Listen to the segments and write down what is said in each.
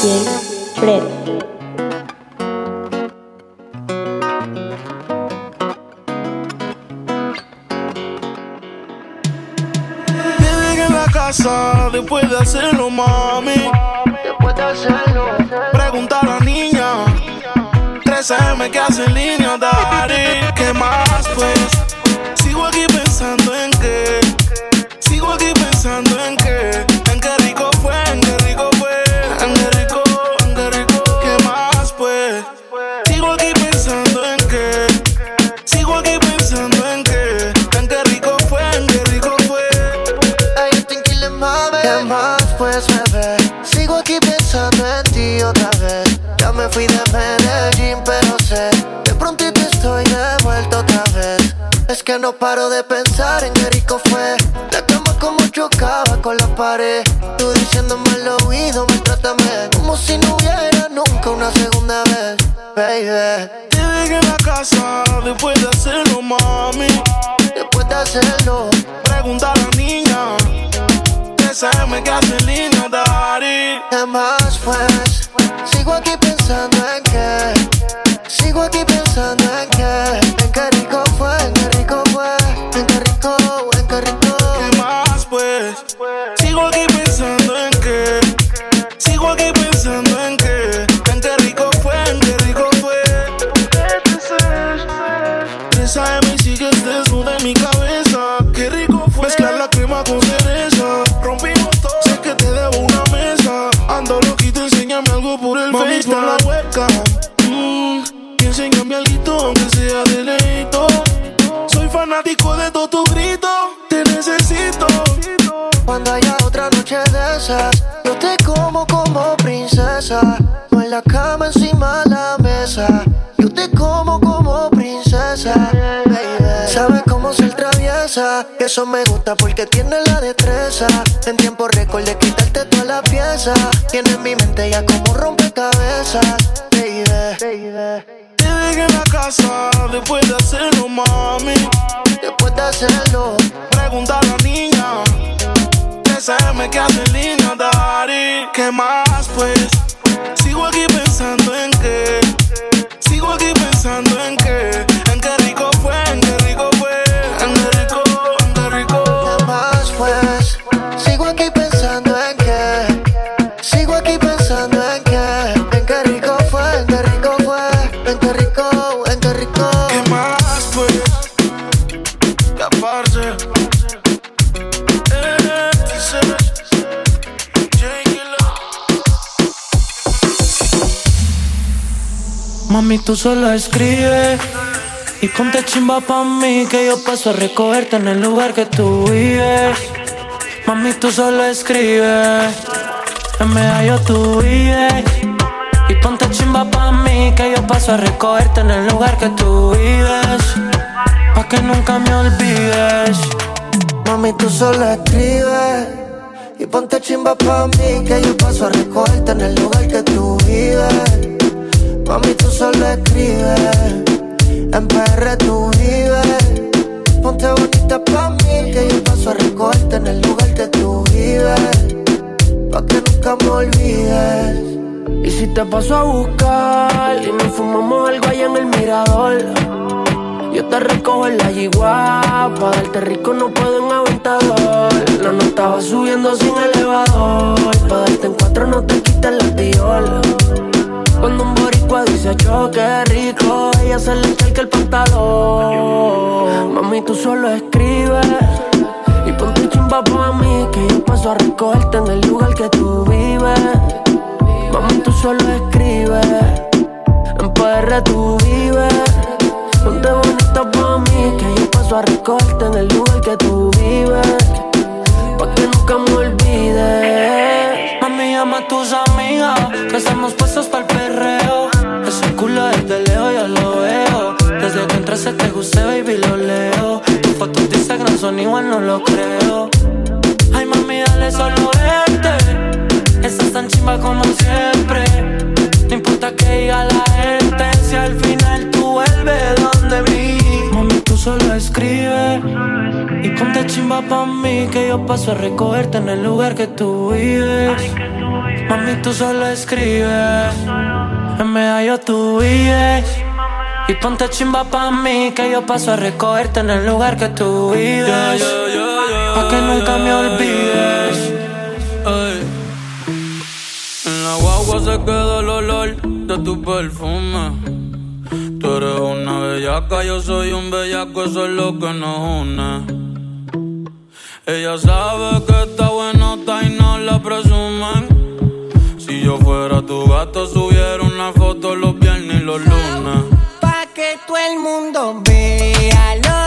DJ Fred. en la casa después de hacerlo, mami. Después de hacerlo. Pregunta a la niña. 13M que hace en línea, Dari. ¿Qué más, pues? Sigo aquí pensando en qué. Sigo aquí pensando en qué. Que no paro de pensar en qué rico fue. La cama como chocaba con la pared. Tú diciéndome al oído, maltrátame. Como si no hubiera nunca una segunda vez, baby. Te dejé en la casa después de hacerlo, mami. Después de hacerlo, Pregunta a la niña. Que sabe que hace línea, Dari. ¿qué más pues? Sigo aquí pensando en qué. Sigo aquí pensando en qué. Sigo aquí pensando en qué. Sigo aquí pensando en qué. En qué rico fue, en qué rico fue. Esa de mí sigues desnuda en mi cabeza. Qué rico fue. Mezclar la crema con cereza. Rompimos todo. Sé que te debo una mesa. Ando loquito, enséñame algo por el Mami, con la hueca. Mm, y enséñame algo, aunque sea de leito. Soy fanático de todo tu grito. Te necesito. Cuando haya otra noche de esas, yo te como como princesa. O en la cama encima de la mesa. Yo te como como princesa, baby. Sabes cómo ser traviesa. Eso me gusta porque tiene la destreza. En tiempo récord de quitarte toda la pieza. Tiene en mi mente ya como rompecabezas, baby. baby. Te dejé en la casa después de hacerlo, mami. Después de hacerlo, Pregunta a la niña. Que sabe que hace en línea, Dari. ¿Qué más, pues? Sigo aquí pensando en qué. Sigo aquí pensando en qué. Mami, tú solo escribe y ponte chimba pa' mí que yo paso a recogerte en el lugar que tú vives. Mami, tú solo escribe, en medallo tú vives. Y ponte chimba pa' mí que yo paso a recogerte en el lugar que tú vives. Pa' que nunca me olvides. Mami, tú solo escribes y ponte chimba pa' mí que yo paso a recogerte en el lugar que tú vives. Mami, tú solo escribes, en PR tú vives. Ponte bonita pa' mí que yo paso a recogerte en el lugar que tú vives. Pa' que nunca me olvides. Y si te paso a buscar y nos fumamos algo allá en el mirador. Yo te recojo en la yigua, pa' darte rico no puedo en aventador. La nota va subiendo sin elevador, pa' darte en cuatro no te quites la tiola. Cuando un dice choque rico, ella se le encharca el pantalón. Mami, tú solo escribes y ponte chimba pa' mí, que yo paso a recogerte en el lugar que tú vives. Mami, tú solo escribes, en PR tú vives. Ponte bonita pa' mí, que yo paso a recogerte en el lugar que tú vives. Pa' que nunca me olvides. Mami, llama a tus amigas, que estamos puestos para el perreo. puse, baby, lo leo. Tus fotos de Instagram son igual, no lo creo. Ay, mami, dale solo este. Estás tan chimba como siempre. No importa que diga la gente, si al final tú vuelves donde vi. Mami, tú solo escribes. Y ponte chimba pa' mí, que yo paso a recogerte en el lugar que tú vives. Mami, tú solo escribes. En medallo tú vives. Y ponte chimba pa' mí, que yo paso a recogerte en el lugar que tú vives. Pa' que nunca me olvides. Hey. En la guagua se quedó el olor de tu perfume. Tú eres una bellaca, yo soy un bellaco, eso es lo que nos une. Ella sabe que está buenota y no la presumen. Si yo fuera tu gato, subiera una foto los viernes y los lunes que todo el mundo vea lo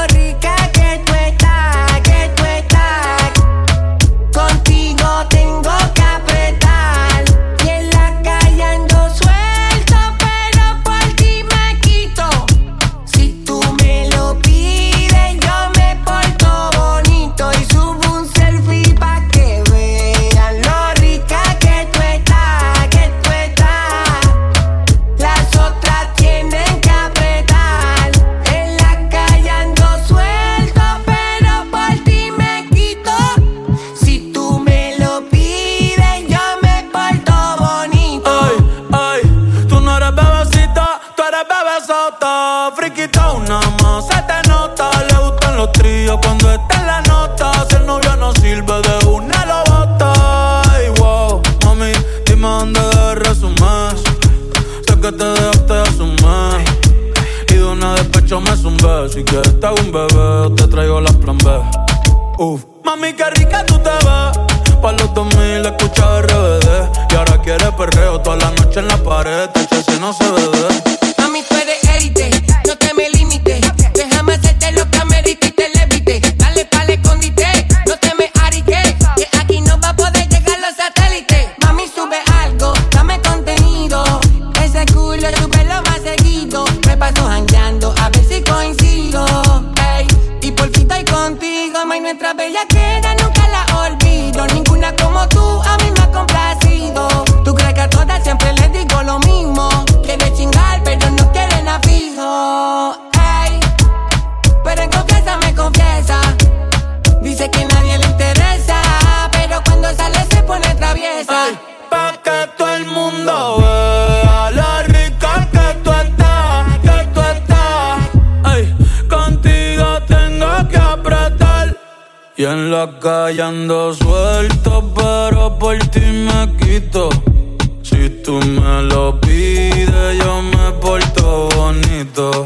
entra bem aqui, né? la calle suelto, pero por ti me quito. Si tú me lo pides, yo me porto bonito.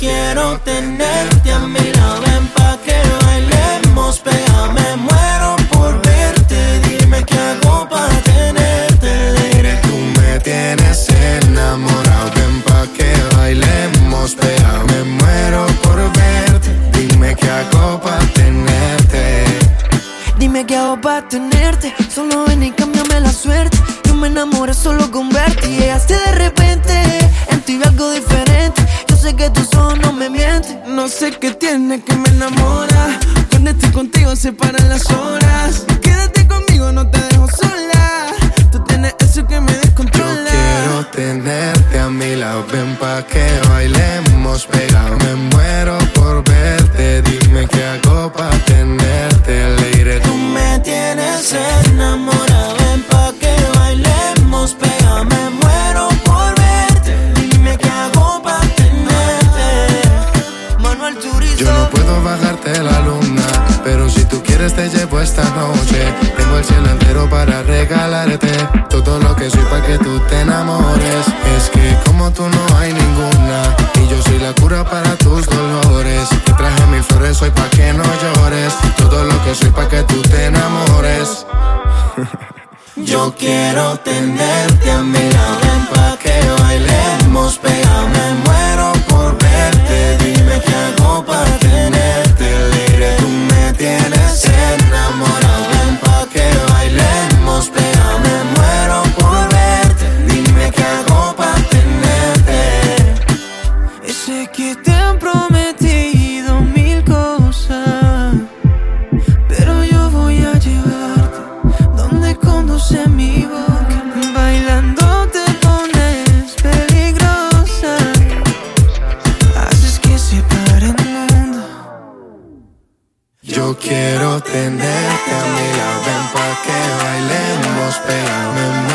quiero tenerte a mi lado. Ven pa' que bailemos, pega, me muero por verte. Dime qué hago para tenerte. Tú me tienes enamorado. Ven pa' que bailemos, pega, me muero por verte. Dime qué hago para tenerte. Dime qué hago para tenerte. Solo ven y cámbiame la suerte. Yo me enamoré solo con verte y llegaste de repente. En ti vi algo diferente. Yo sé que tú no sé qué tiene que me enamora. Cuando estoy contigo se paran las horas. Quédate conmigo, no te dejo sola. Tú tienes eso que me descontrola. Yo quiero tenerte a mi lado, ven pa' que bailemos, tenerte a mi lado. Ven pa' que bailemos, pegado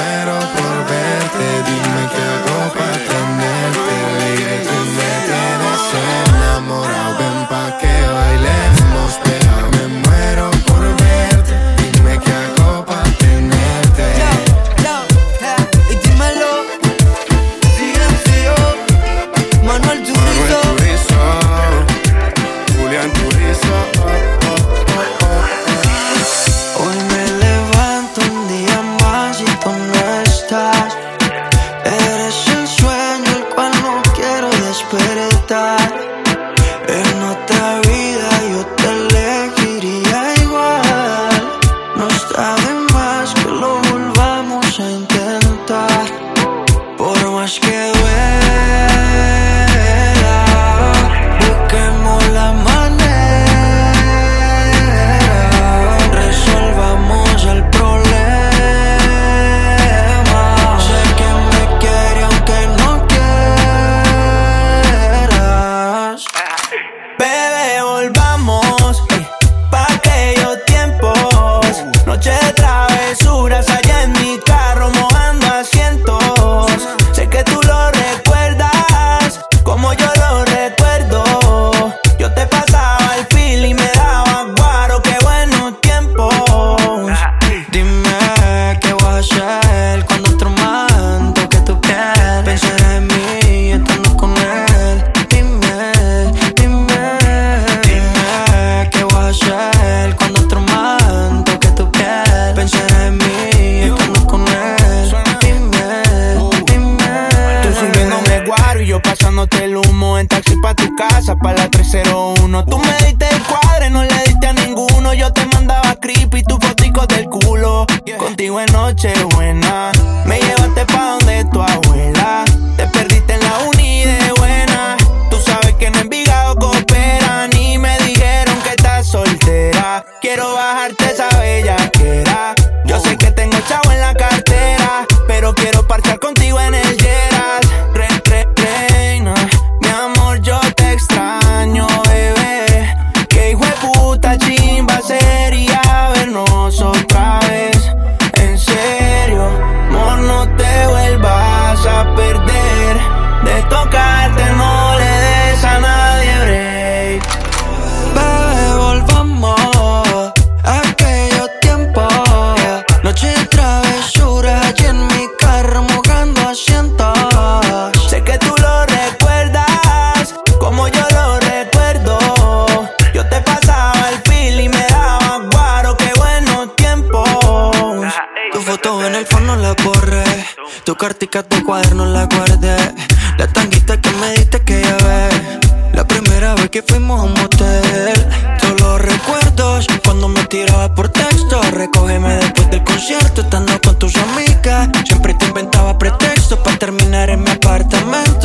noche. Tu cartica, tu cuaderno la guardé. La tanguita que me diste que ya ves. La primera vez que fuimos a un motel. Todos los recuerdos cuando me tiraba por texto. Recógeme después del concierto, estando con tus amigas. Siempre te inventaba pretextos para terminar en mi apartamento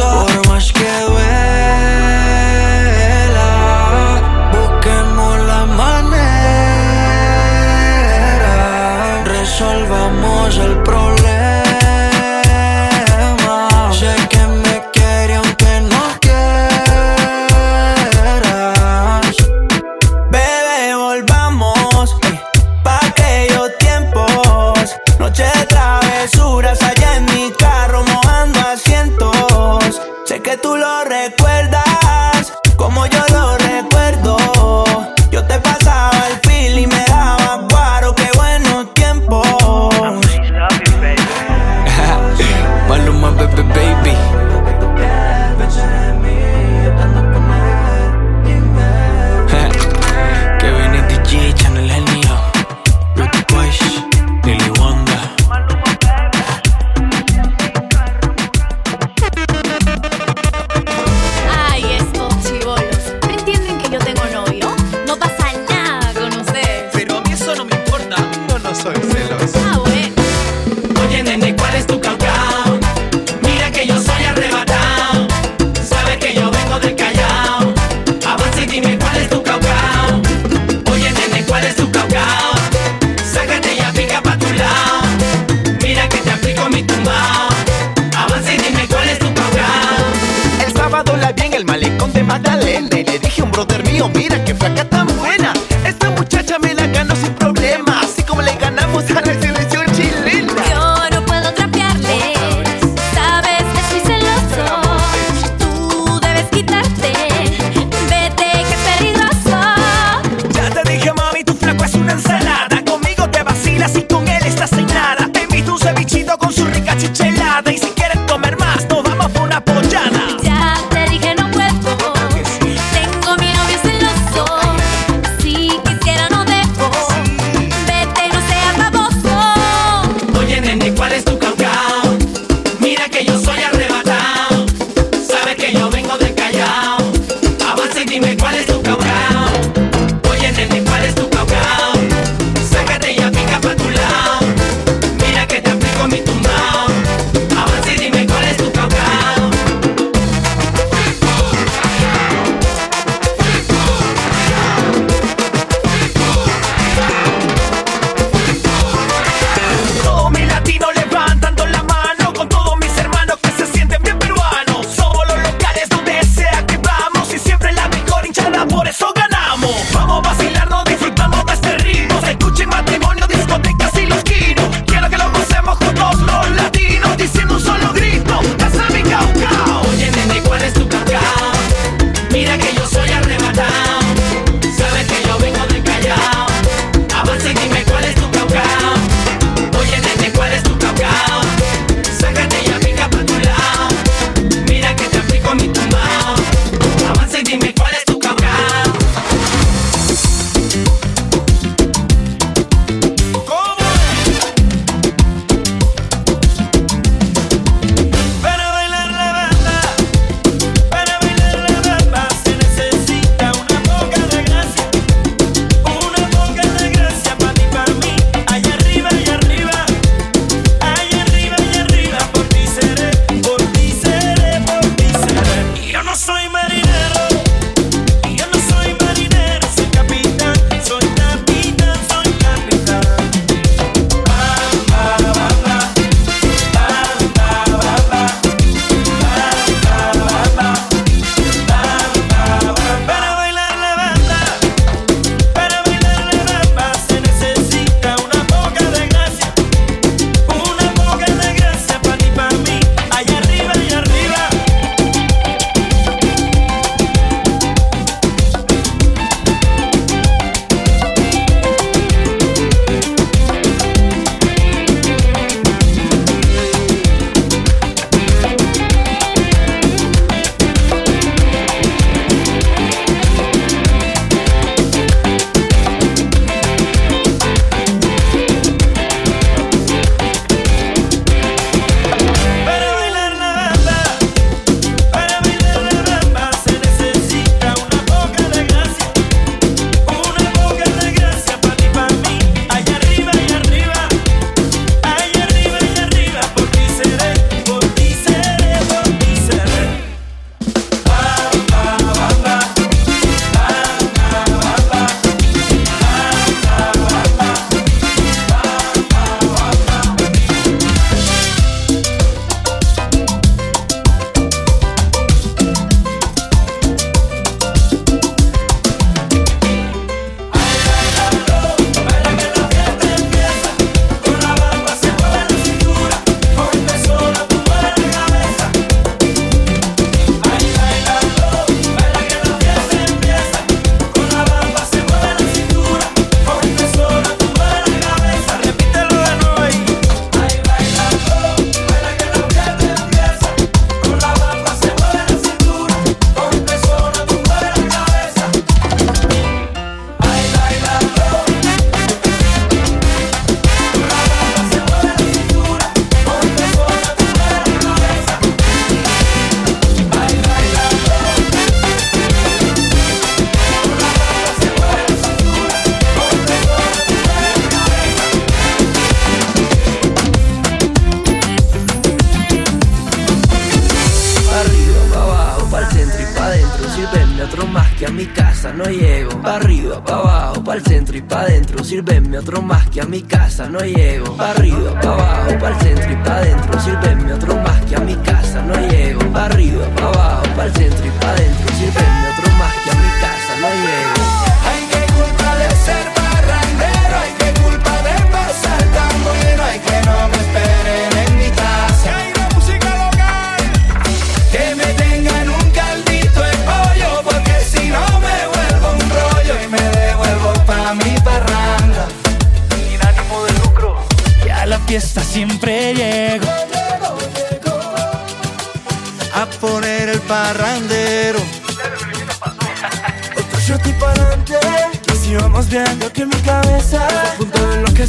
sírveme otro más que a mi casa no llego.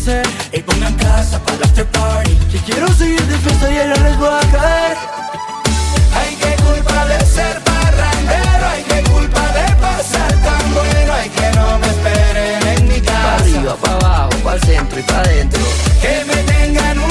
Enloquecer Y pongan casa para el after party Que quiero seguir de fiesta y ya les voy a caer Ay, qué culpa de ser parrandero, ay, qué culpa de pasar tan bueno, ay, que no me esperen en mi Pa' casa. arriba, pa' abajo, pa' el centro y pa' adentro. Que me tengan un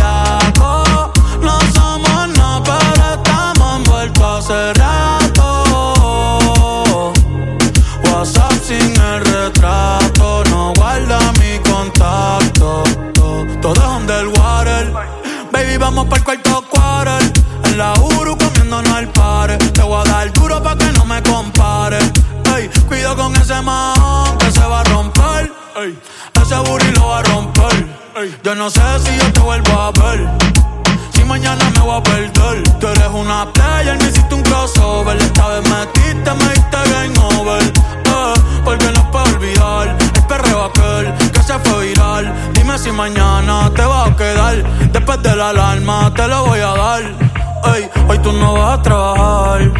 Hace rato. WhatsApp sin el retrato, no guarda mi contacto. Todo es underwater. Baby, vamos para el cuarto quarter. En la Uru comiéndonos al pare. Te voy a dar duro pa' que no me compare. Ey, cuido con ese man que se va a romper. Ey, ese booty lo va a romper. Ey, yo no sé si yo te vuelvo a ver. Mañana me voy a perder. Tú eres una player, me hiciste un crossover. Esta vez metiste, me diste game over. Eh, porque no puedo olvidar el perreo aquel que se fue viral. Dime si mañana te va a quedar. Después de la alarma te lo voy a dar. Ey, hoy tú no vas a trabajar.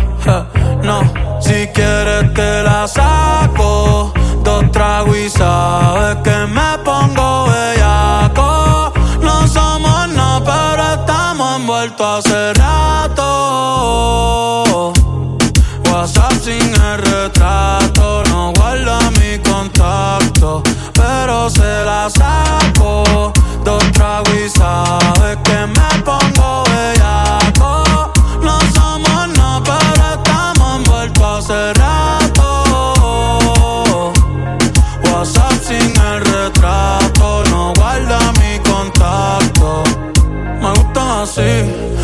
no, si quieres te la saco. Dos tragos y sabes que me pongo saco. Dos tragos y sabes que me pongo bellaco. No somos nada, pero estamos envueltos hace rato. WhatsApp sin el retrato, no guarda mi contacto. Me gustan así,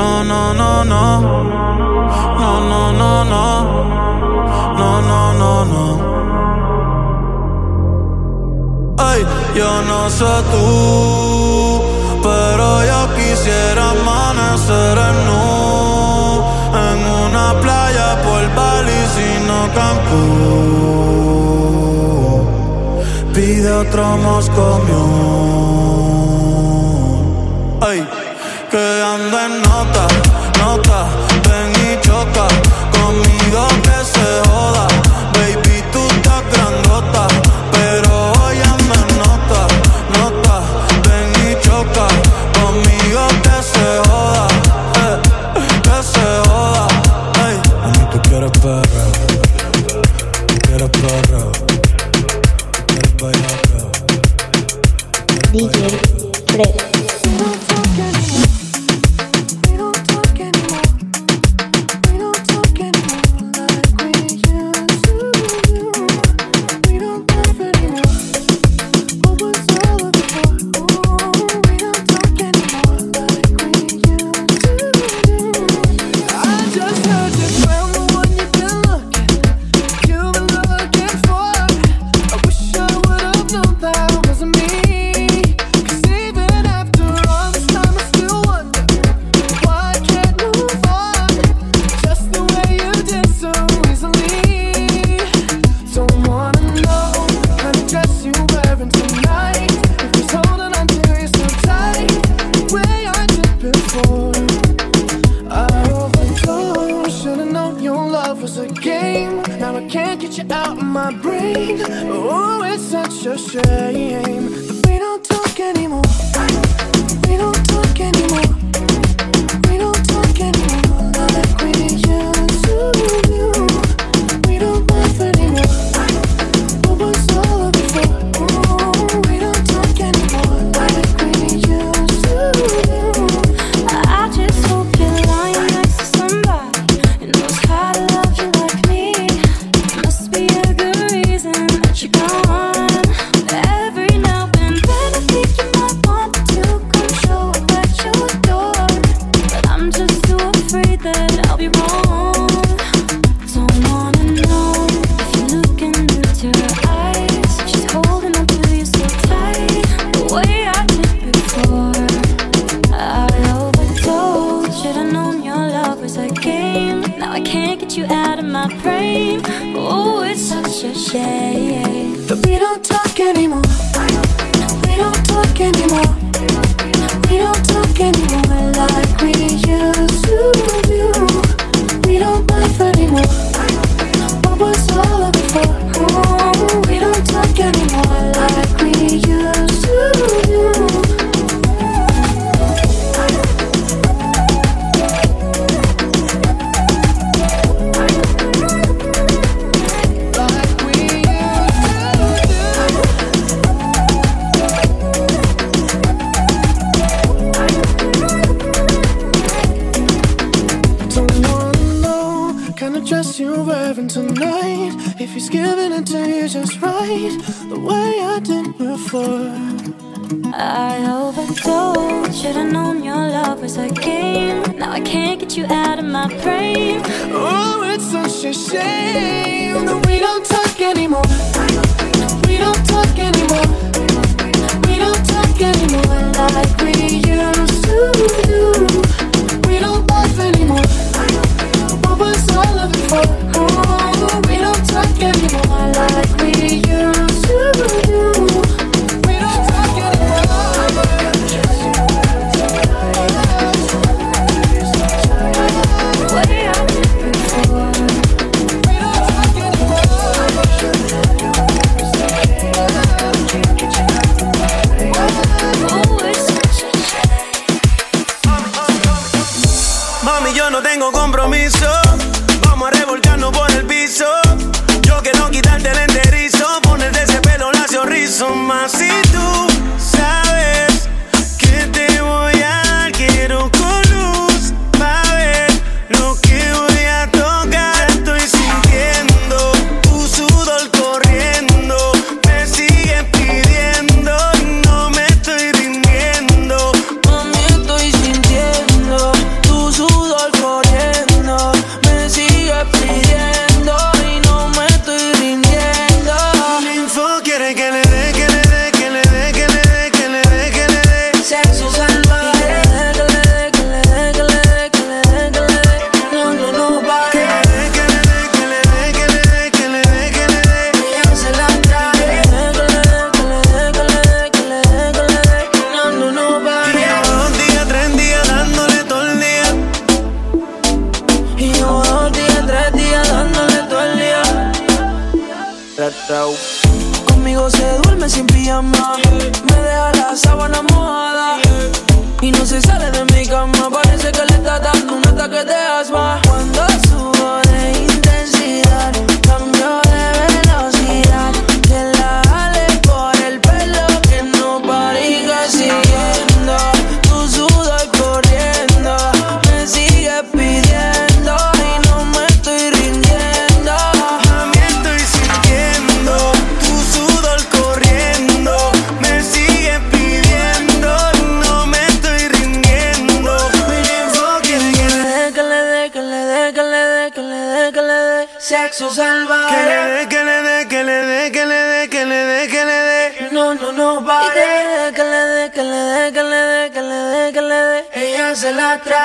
No no, no, no, no. No, no, no, no. No, no, no. Ay, yo no sé tú, pero yo quisiera amanecer en nu en una playa por Bali, sino Cancún. Pide otro Moscow Ay, ando en nota, nota, 谁 way I did before. I overdosed. Should've known your love was a game. Now I can't get you out of my brain. Oh, it's such a shame that we don't talk anymore. We don't talk anymore. We don't talk anymore like we used to do. We don't laugh anymore. What was all of it for? Oh talk anymore like we used to do. do.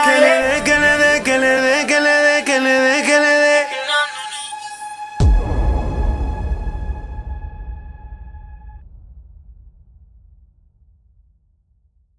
Que le dé, que le dé, que le dé, que le dé.